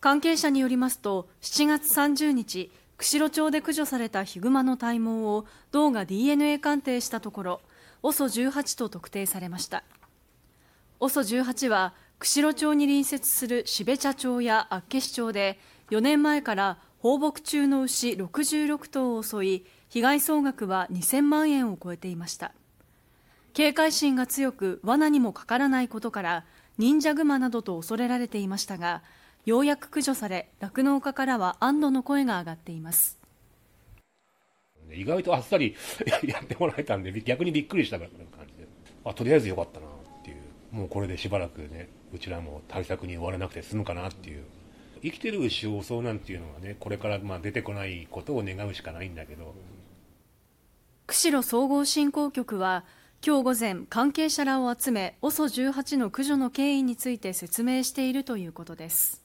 関係者によりますと7月30日釧路町で駆除されたヒグマの体毛を道が DNA 鑑定したところ OSO18 と特定されました。OSO18 は釧路町に隣接する標茶町や厚岸町で4年前から放牧中の牛66頭を襲い被害総額は2000万円を超えていました。警戒心が強く罠にもかからないことから忍者グマなどと恐れられていましたがようやく駆除され酪農家からは安堵の声が上がっています。意外とあっさり やってもらえたんで逆にびっくりした感じで。あとりあえずよかったなっていう。もうこれでしばらくねうちらも対策に追われなくて済むかなっていう。生きてる牛を襲うなんていうのはねこれからまあ出てこないことを願うしかないんだけど。釧路総合振興局は今日午前関係者らを集め OSO18 の駆除の経緯について説明しているということです